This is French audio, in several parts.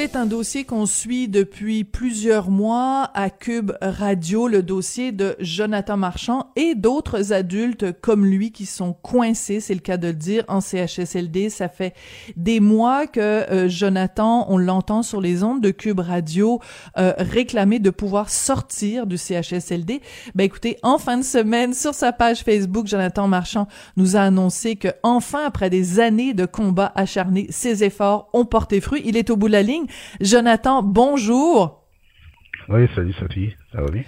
C'est un dossier qu'on suit depuis plusieurs mois à Cube Radio, le dossier de Jonathan Marchand et d'autres adultes comme lui qui sont coincés, c'est le cas de le dire, en CHSLD. Ça fait des mois que euh, Jonathan, on l'entend sur les ondes de Cube Radio, euh, réclamer de pouvoir sortir du CHSLD. Ben écoutez, en fin de semaine, sur sa page Facebook, Jonathan Marchand nous a annoncé que enfin, après des années de combats acharnés, ses efforts ont porté fruit. Il est au bout de la ligne. Jonathan, bonjour. Oui, salut Sophie, ça va bien?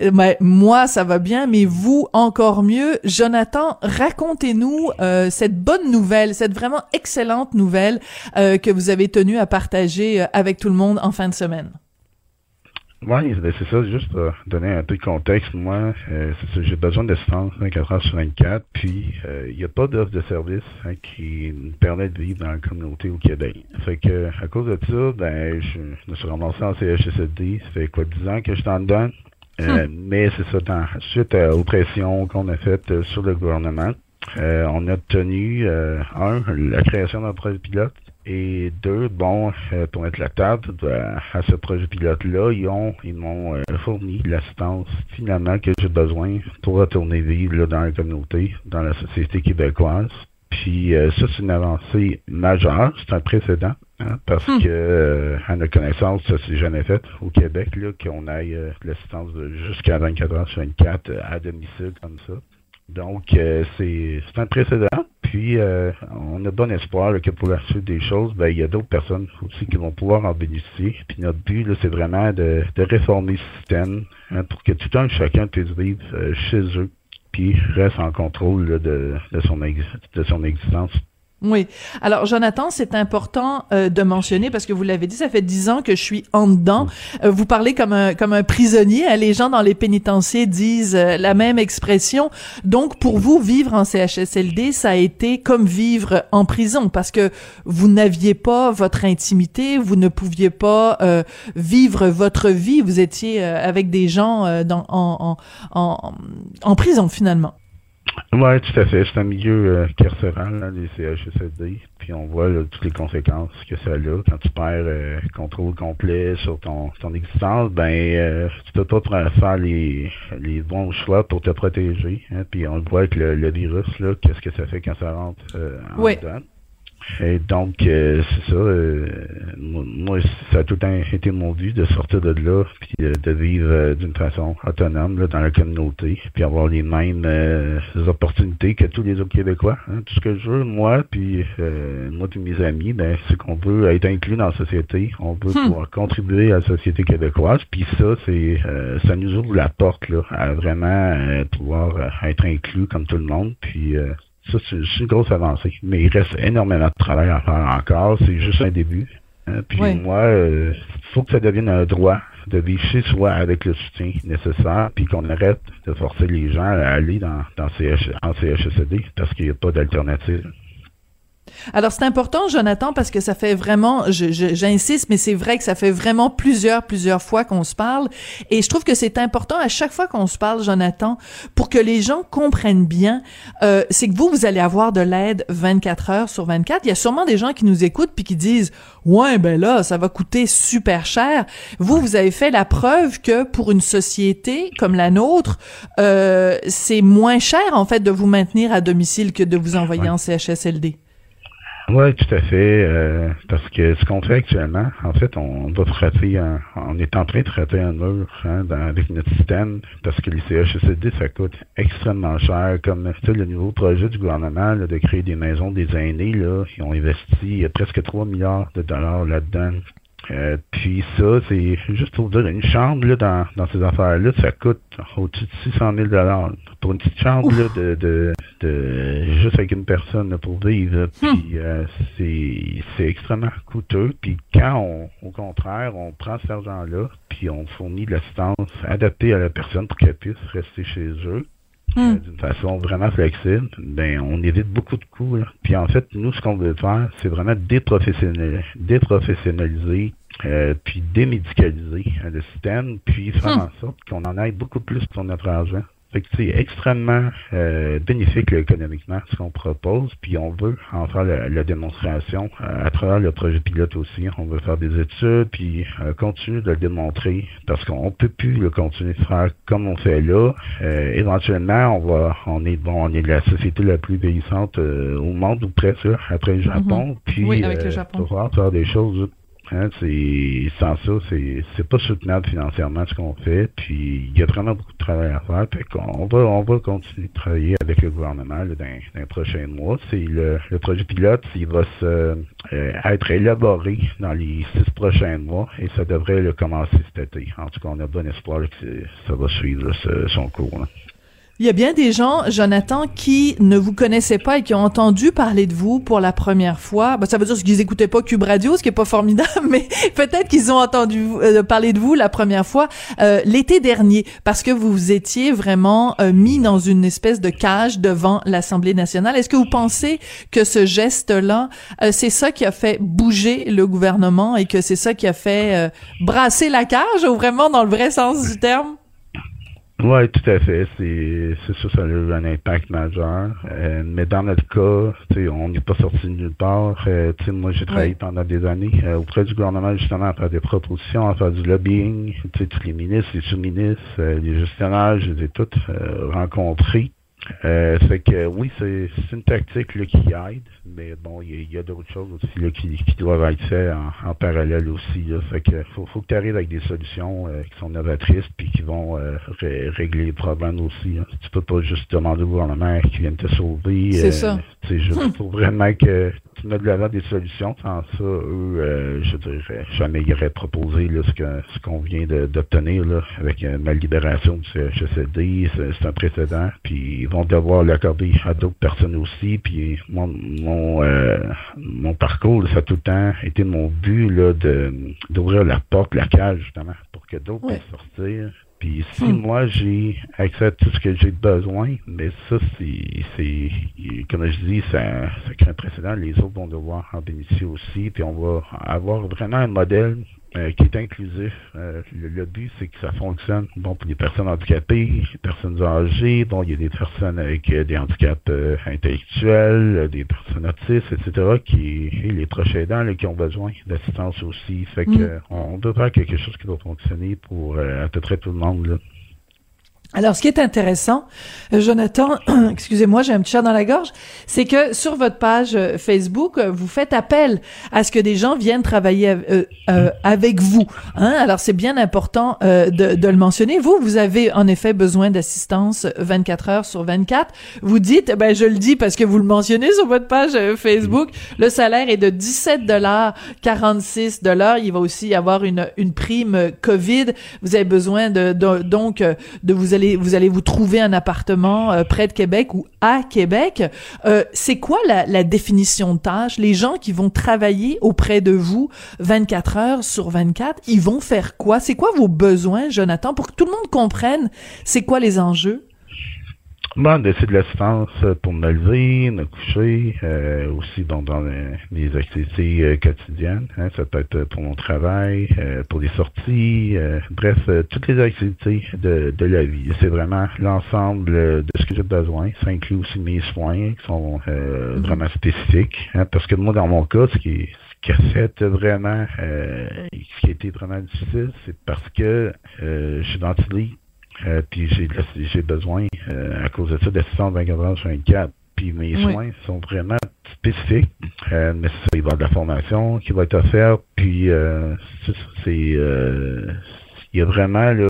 Ben, moi, ça va bien, mais vous, encore mieux. Jonathan, racontez-nous euh, cette bonne nouvelle, cette vraiment excellente nouvelle euh, que vous avez tenu à partager euh, avec tout le monde en fin de semaine. Oui, ben, c'est ça, juste pour donner un peu de contexte. Moi, euh, j'ai besoin d'assistance 24 heures sur 24, puis euh, il n'y a pas d'offre de service hein, qui me permet de vivre dans la communauté au Québec. Fait que à cause de ça, ben je, me suis ramassé en CHSLD. Ça fait quoi 10 ans que je t'en donne? Euh, Mais c'est ça, suite aux pressions qu'on a faites sur le gouvernement, on a obtenu un, la création d'un projet pilote et deux, bon, euh, pour mettre la table à ce projet pilote-là, ils ont ils m'ont euh, fourni l'assistance finalement que j'ai besoin pour retourner vivre là, dans la communauté, dans la société québécoise. Puis euh, ça, c'est une avancée majeure, c'est un précédent, hein, parce hmm. que à notre connaissance, ça s'est jamais fait au Québec, là, qu'on aille l'assistance jusqu'à 24 heures sur 24 à domicile comme ça. Donc, c'est un précédent. Puis, euh, on a bon espoir que pour la suite des choses, ben, il y a d'autres personnes aussi qui vont pouvoir en bénéficier. Puis notre but, c'est vraiment de, réformer le système hein, pour que tout un chacun puisse vivre euh, chez eux, puis reste en contrôle de, son de son existence. Oui. Alors, Jonathan, c'est important euh, de mentionner parce que vous l'avez dit, ça fait dix ans que je suis en dedans. Euh, vous parlez comme un comme un prisonnier. Hein. Les gens dans les pénitenciers disent euh, la même expression. Donc, pour vous, vivre en CHSLD, ça a été comme vivre en prison parce que vous n'aviez pas votre intimité, vous ne pouviez pas vivre votre vie. Vous étiez avec des gens dans en, en, en, en prison finalement. Oui, tout à fait. C'est un milieu euh, carcéral, là, les CHSLD. Puis on voit toutes les conséquences que ça a. Quand tu perds euh, contrôle complet sur ton, ton existence, ben euh, tu peux pas faire les, les bons choix pour te protéger. Hein. Puis on voit avec le, virus, là, qu'est-ce que ça fait quand ça rentre euh, en oui. Et donc, euh, c'est ça. Euh, moi, ça a tout été mon but de sortir de là, puis de vivre euh, d'une façon autonome là, dans la communauté, puis avoir les mêmes opportunités que tous les autres Québécois. Hein. Tout ce que je veux, moi, puis moi et mes amis, ben, c'est qu'on veut être inclus dans la société. On veut hmm. pouvoir contribuer à la société québécoise. Puis ça, c'est ça nous ouvre la porte là, à vraiment pouvoir être inclus comme tout le monde. Puis ça, c'est une grosse avancée. Mais il reste énormément de travail à faire encore. C'est juste un début. Hein. Puis moi, il euh, faut que ça devienne un droit de vivre chez soi avec le soutien nécessaire, puis qu'on arrête de forcer les gens à aller dans, dans CH, en CHSD parce qu'il n'y a pas d'alternative. Alors c'est important, Jonathan, parce que ça fait vraiment, j'insiste, mais c'est vrai que ça fait vraiment plusieurs, plusieurs fois qu'on se parle, et je trouve que c'est important à chaque fois qu'on se parle, Jonathan, pour que les gens comprennent bien, euh, c'est que vous, vous allez avoir de l'aide 24 heures sur 24. Il y a sûrement des gens qui nous écoutent puis qui disent, ouais, ben là, ça va coûter super cher. Vous, vous avez fait la preuve que pour une société comme la nôtre, euh, c'est moins cher en fait de vous maintenir à domicile que de vous envoyer en CHSLD. Oui, tout à fait. Euh, parce que ce qu'on fait actuellement, en fait, on va frapper, un, on est en train de frapper un mur hein, avec notre système, parce que les CHSLD, ça coûte extrêmement cher. Comme le nouveau projet du gouvernement de créer des maisons des aînés, là, ils ont investi presque 3 milliards de dollars là-dedans. Euh, puis ça, c'est juste pour dire, une chambre là, dans, dans ces affaires-là, ça coûte au-dessus de 600 000 Pour une petite chambre là, de, de, de, juste avec une personne pour vivre. Hmm. Puis euh, c'est, c'est extrêmement coûteux. Puis quand on, au contraire, on prend cet argent-là, puis on fournit de l'assistance adaptée à la personne pour qu'elle puisse rester chez eux, euh, hmm. d'une façon vraiment flexible, ben on évite beaucoup de coûts. Puis en fait, nous, ce qu'on veut faire, c'est vraiment déprofessionnaliser, déprofessionnaliser euh, puis démédicaliser euh, le système, puis faire hmm. en sorte qu'on en aille beaucoup plus pour notre argent. Fait que c'est extrêmement euh, bénéfique économiquement ce qu'on propose, puis on veut en faire la, démonstration euh, à travers le projet pilote aussi. On veut faire des études, puis euh, continuer de le démontrer, parce qu'on peut plus le continuer de faire comme on fait là. éventuellement, on va, on est bon, on est la société la plus vieillissante au monde ou presque après le Japon, mhm. puis oui, avec le Japon. faire des choses Hein, c'est sans ça, c'est c'est pas soutenable financièrement ce qu'on fait. Puis il y a vraiment beaucoup de travail à faire. Fait qu'on va on va continuer de travailler avec le gouvernement là, dans, les prochains mois. C'est le, le projet pilote, il va se euh, être élaboré dans les six prochains mois et ça devrait le commencer cet été. En tout cas, on a bon espoir que ça va suivre son cours. Il y a bien des gens, Jonathan, qui ne vous connaissaient pas et qui ont entendu parler de vous pour la première fois. Ben, ça veut dire qu'ils écoutaient pas Cube Radio, ce qui est pas formidable, mais peut-être qu'ils ont entendu euh, parler de vous la première fois euh, l'été dernier, parce que vous étiez vraiment euh, mis dans une espèce de cage devant l'Assemblée nationale. Est-ce que vous pensez que ce geste-là, c'est ça qui a fait bouger le gouvernement et que c'est ça qui a fait brasser la cage, ou vraiment dans le vrai sens du terme? Oui, tout à fait. C'est ça, ça a eu un impact majeur. Euh, mais dans notre cas, on n'est pas sorti de nulle part. Euh, moi, j'ai travaillé pendant des années euh, auprès du gouvernement justement à faire des propositions, à faire du lobbying. Tous les ministres, les sous-ministres, les gestionnaires, je les ai tous rencontrés. Euh, fait que oui, c'est une tactique là, qui aide, mais bon, il y, a, d'autres choses aussi là, qui, qui, doivent être faites en, parallèle aussi. Là. Fait que faut, faut que tu arrives avec des solutions euh, qui sont novatrices puis qui vont euh, régler les problèmes aussi. Hein. Tu peux pas juste demander au gouvernement qui vienne te sauver. C'est ça. C'est juste faut vraiment que tu mets de l'avant des solutions. Sans ça, eux, euh, je dirais, jamais ils auraient proposé là, ce qu'on vient d'obtenir là, avec ma libération du CHSLD. C'est un précédent. Puis ils vont devoir l'accorder à d'autres personnes aussi. Puis mon mon, euh, mon parcours, ça a tout le temps été mon but là, de d'ouvrir la porte, la cage, justement, pour que d'autres puissent sortir. Puis si hmm. moi j'ai accès à tout ce que j'ai besoin, mais ça c'est comme je dis, ça, ça crée un précédent, les autres vont devoir en bénéficier aussi, puis on va avoir vraiment un modèle euh, qui est inclusif. Euh, le, but, c'est que ça fonctionne bon pour les personnes handicapées, les personnes âgées, bon, il y a des personnes avec euh, des handicaps intellectuels, des personnes autistes, etc., qui et les proches aidants qui ont besoin d'assistance aussi. Fait que mm. on, doit faire quelque chose qui va fonctionner pour à peu près tout le monde. Là. Alors, ce qui est intéressant, euh, Jonathan, excusez-moi, j'ai un petit chat dans la gorge, c'est que sur votre page euh, Facebook, euh, vous faites appel à ce que des gens viennent travailler avec vous. Hein? Alors, c'est bien important de, de, le mentionner. Vous, vous avez en effet besoin d'assistance 24 heures sur 24. Vous dites, ben je le dis parce que vous le mentionnez sur votre page Facebook, le salaire est de 17 dollars 46 dollars. Il va aussi y avoir une, une prime COVID. Vous avez besoin de, de donc de vous aller vous allez vous trouver un appartement euh, près de Québec ou à Québec. Euh, c'est quoi la, la, définition de tâche? Les gens qui vont travailler auprès de vous 24 heures sur 24, ils vont faire quoi? C'est quoi vos besoins, Jonathan, pour que tout le monde comprenne c'est quoi les enjeux? Bon, c'est de l'assistance pour me lever, me coucher, euh, aussi dans les, activités euh, quotidiennes. Hein, ça peut être pour mon travail, euh, pour les sorties, bref, toutes les activités de, de la vie. C'est vraiment l'ensemble de ce que j'ai besoin. Ça inclut aussi mes soins qui sont mm-hmm. vraiment spécifiques. Hein, parce que moi, dans mon cas, ce qui ce qui a fait vraiment, ce qui a été vraiment difficile, c'est parce que je suis dans euh, puis j'ai besoin, euh, à cause de ça, d'assistance 24 heures sur 24. Puis mes soins sont vraiment spécifiques. Euh, mais ça, il va y avoir de la formation qui va être offerte. Puis c'est il y a vraiment là,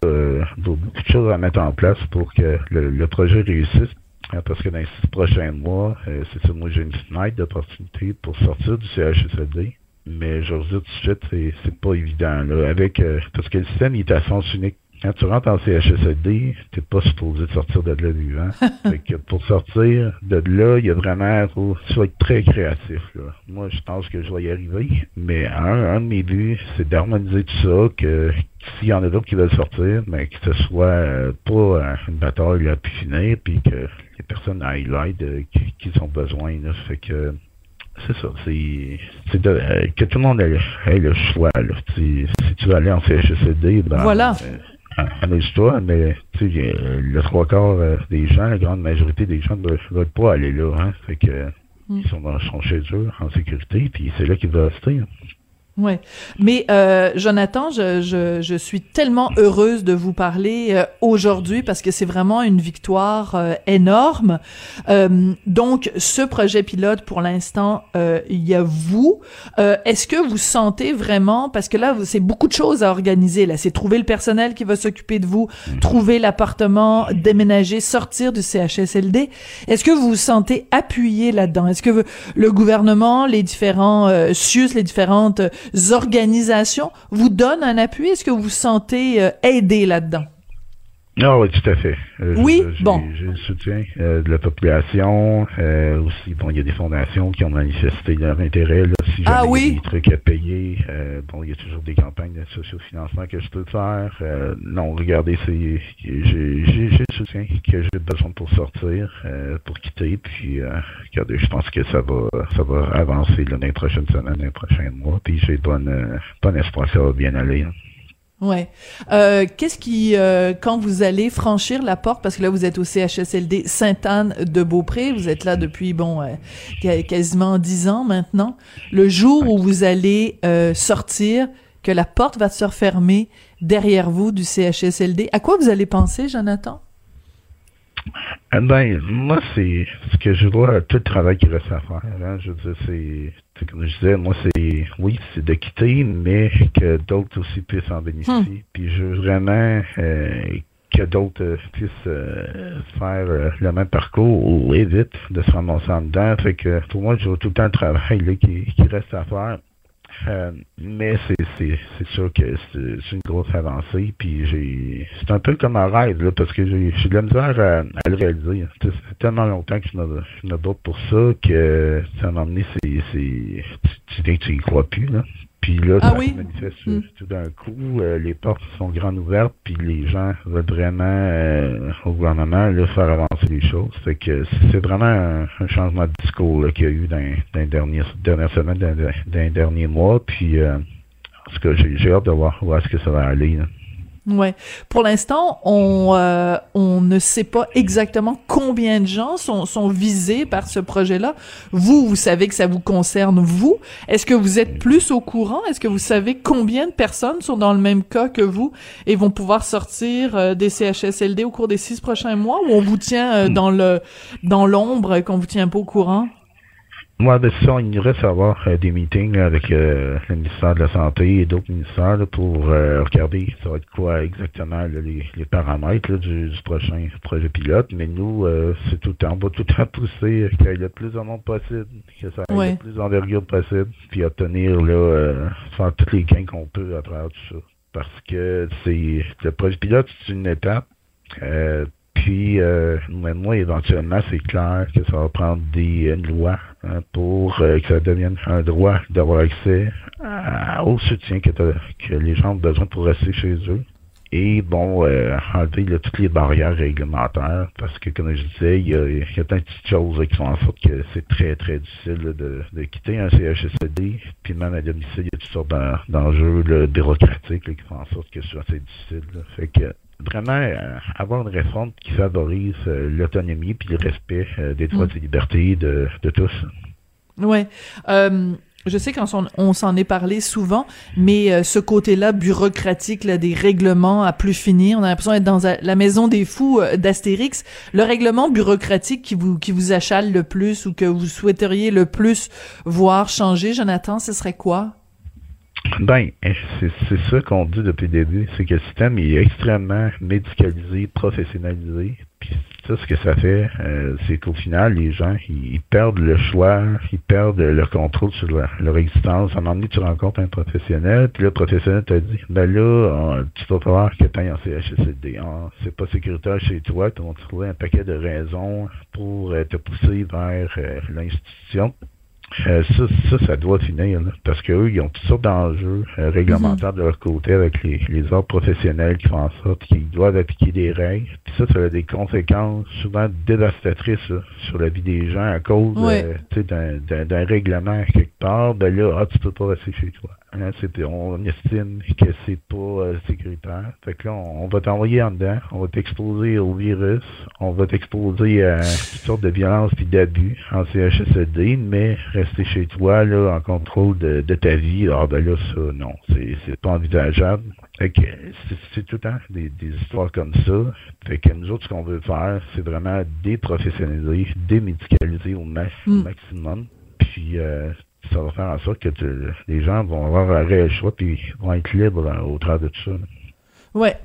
beaucoup de choses à mettre en place pour que le, projet réussisse. Parce que dans les six prochains mois, c'est ça, moi j'ai une fenêtre d'opportunité pour sortir du CHSLD. Mais je veux dire tout de suite, c'est, c'est pas évident. Là, avec parce que le système il est à sens unique quand tu rentres en CHSLD, t'es pas supposé de sortir de là vivant. fait que pour sortir de là, il y a vraiment, faut, tu vas être très créatif, là. Moi, je pense que je vais y arriver. Mais un, un de mes buts, c'est d'harmoniser tout ça, que s'il y en a d'autres qui veulent sortir, mais que ce soit euh, pas euh, une bataille à pu finir, puis que les personnes aillent l'aide euh, qu'ils ont besoin, là. Fait que, c'est ça, c'est, c'est que tout le monde ait, le choix, là. si tu veux aller en CHSLD, ben, voilà amuse-toi, mais tu sais, le trois quarts des gens, la grande majorité des gens ne veulent pas aller là. Hein, fait que mm. ils sont, dans, sont chez eux en sécurité, puis c'est là qu'ils veulent rester. Hein. Ouais, mais euh, Jonathan, je, je, je, suis tellement heureuse de vous parler euh, aujourd'hui parce que c'est vraiment une victoire euh, énorme. Euh, donc, ce projet pilote, pour l'instant, il y a vous. Est-ce que vous sentez vraiment, parce que là, c'est beaucoup de choses à organiser. Là, c'est trouver le personnel qui va s'occuper de vous, trouver l'appartement, déménager, sortir du CHSLD. Est-ce que vous vous sentez appuyé là-dedans? Est-ce que le gouvernement, les différents SUS, les différentes organisations vous donnent un appui? Est-ce que vous vous sentez euh, aidé là-dedans? Ah oui, tout à fait. Euh, oui, bon. J'ai le soutien euh, de la population. Euh, aussi, bon, il y a des fondations qui ont manifesté leur intérêt. Là, si ah, oui? il y a des trucs à payer, bon, il y a toujours des campagnes de sociofinancement que je peux faire. non, regardez, c'est j'ai le soutien que j'ai besoin pour sortir, pour quitter. Puis, regardez, je pense que ça va ça va avancer l'année prochaine semaine, l'année prochaine mois. Puis j'ai bonne, bon espoir que ça va bien aller. Hein. Ouais. Euh, qu'est-ce qui, euh, quand vous allez franchir la porte, parce que là vous êtes au CHSLD Sainte-Anne de Beaupré, vous êtes là depuis bon euh, quasiment dix ans maintenant. Le jour où vous allez sortir, que la porte va se refermer derrière vous du CHSLD, à quoi vous allez penser, Jonathan? Ben, moi, c'est ce que je vois, tout le travail qui reste à faire. Hein. Je veux dire, c'est, comme je disais, moi, c'est, oui, c'est de quitter, mais que d'autres aussi puissent en bénéficier. Hmm. Puis je veux vraiment euh, que d'autres puissent euh, faire euh, le même parcours ou vite de se ramasser en dedans. Fait que pour moi, je vois tout le temps le travail là, qui, qui reste à faire. Euh, mais c'est sûr que c'est une grosse avancée. Puis j'ai c'est un peu comme un rêve, là, parce que j'ai de la misère à, le réaliser. C'est tellement longtemps que je me, bats pour ça que ça m'a amené, c'est. Tu, tu, tu y crois plus, là. Puis là, ah ça se manifeste mm. tout d'un coup. Euh, les portes sont grandes ouvertes, puis les gens veulent vraiment, euh, au gouvernement, là, faire avancer les choses. C'est que c'est vraiment un, changement de discours qu'il y a eu dans, dans les dernières, dernières semaines, dans, dans les derniers mois. Puis, euh, en tout cas, j'ai hâte de voir où est-ce que ça va aller. Là. Ouais. Pour l'instant, on euh, on ne sait pas exactement combien de gens sont sont visés par ce projet-là. Vous, vous savez que ça vous concerne vous. Est-ce que vous êtes plus au courant? Est-ce que vous savez combien de personnes sont dans le même cas que vous et vont pouvoir sortir euh, des CHSLD au cours des six prochains mois ou on vous tient euh, dans le dans l'ombre qu'on vous tient pas au courant? Moi, ben, ça, il reste à avoir euh, des meetings avec euh, le ministère de la Santé et d'autres ministères pour euh, regarder ça va être quoi exactement les, les, paramètres du, du, prochain projet pilote. Mais nous, c'est tout le temps, on va tout le temps pousser qu'il y ait le plus de monde possible, que ça ait le plus d'envergure possible, puis obtenir là, faire tous les gains qu'on peut à travers tout ça. Parce que c'est le projet pilote, c'est une étape. Puis, euh, moi, éventuellement, c'est clair que ça va prendre des lois pour euh, que ça devienne un droit d'avoir accès au soutien que, que, les gens ont besoin pour rester chez eux. Et bon, euh, enlever toutes les barrières réglementaires, parce que comme je disais, il y a, il y a de petites choses qui font en sorte que c'est très, très difficile de, de, quitter un CHSLD. Puis même à domicile, il y a toutes sortes d'enjeux bureaucratiques qui font en sorte que c'est difficile. Fait que vraiment euh, avoir une réforme qui favorise euh, l'autonomie puis le respect euh, des droits mm. et libertés de, de tous. Ouais. je sais qu'on on, s'en est parlé souvent, mais ce côté-là bureaucratique, là, des règlements à plus finir, on a l'impression d'être dans la maison des fous d'Astérix. Le règlement bureaucratique qui vous qui vous achale le plus ou que vous souhaiteriez le plus voir changer, Jonathan, ce serait quoi? Ben, c'est ça qu'on dit depuis le début, c'est que le système est extrêmement médicalisé, professionnalisé. Puis ça, ce que ça fait, euh, c'est qu'au final, les gens, ils, perdent le choix, ils perdent le contrôle sur leur, existence. À un moment donné, tu rencontres un professionnel, puis le professionnel te dit, ben là, tu vas falloir que tu ailles en CHSLD. Ah, c'est pas sécuritaire chez toi, tu vas trouver un paquet de raisons pour euh, te pousser vers euh, l'institution. Euh, ça, ça, ça doit finir, parce qu'eux, ils ont toutes sortes d'enjeux euh, réglementaires de leur côté avec les, les ordres professionnels qui font en sorte qu'ils doivent appliquer des règles. Puis ça, ça a des conséquences souvent dévastatrices sur la vie des gens à cause euh, d'un règlement quelque part. Ben là, ah, tu peux pas rester chez toi. Hein, on estime que c'est pas euh, sécuritaire. Fait que là, on, va t'envoyer en dedans, on va t'exposer au virus, on va t'exposer à toutes sortes de violences et d'abus en CHSLD, mais rester chez toi, là, en contrôle de, ta vie, alors ben là, ça, non, c'est pas envisageable. Fait que c'est tout le temps des, histoires comme ça. Fait que nous autres, ce qu'on veut faire, c'est vraiment déprofessionnaliser, démédicaliser au, hmm. maximum. Puis euh, ça va faire en sorte que les gens vont avoir un réel choix puis vont être libres euh, au travers de tout ça. Ouais.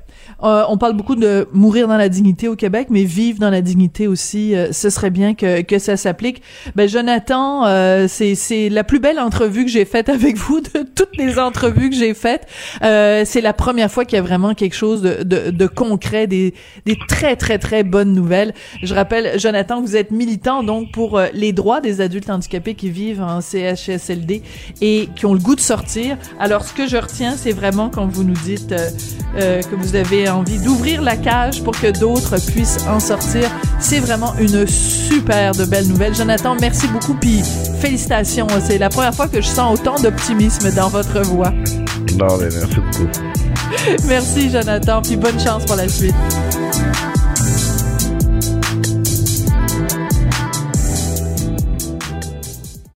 Euh, on parle beaucoup de mourir dans la dignité au Québec, mais vivre dans la dignité aussi, euh, ce serait bien que, que ça s'applique. Ben Jonathan, euh, c'est c'est la plus belle entrevue que j'ai faite avec vous de toutes les entrevues que j'ai faites. Euh, c'est la première fois qu'il y a vraiment quelque chose de, de, de, concret, des des très très très bonnes nouvelles. Je rappelle, Jonathan, vous êtes militant donc pour les droits des adultes handicapés qui vivent en CHSLD et qui ont le goût de sortir. Alors ce que je retiens, c'est vraiment quand vous nous dites que vous avez envie d'ouvrir la cage pour que d'autres puissent en sortir. C'est vraiment une super de belle nouvelle. Jonathan, merci beaucoup puis félicitations. C'est la première fois que je sens autant d'optimisme dans votre voix. Non, mais merci beaucoup. merci Jonathan puis bonne chance pour la suite.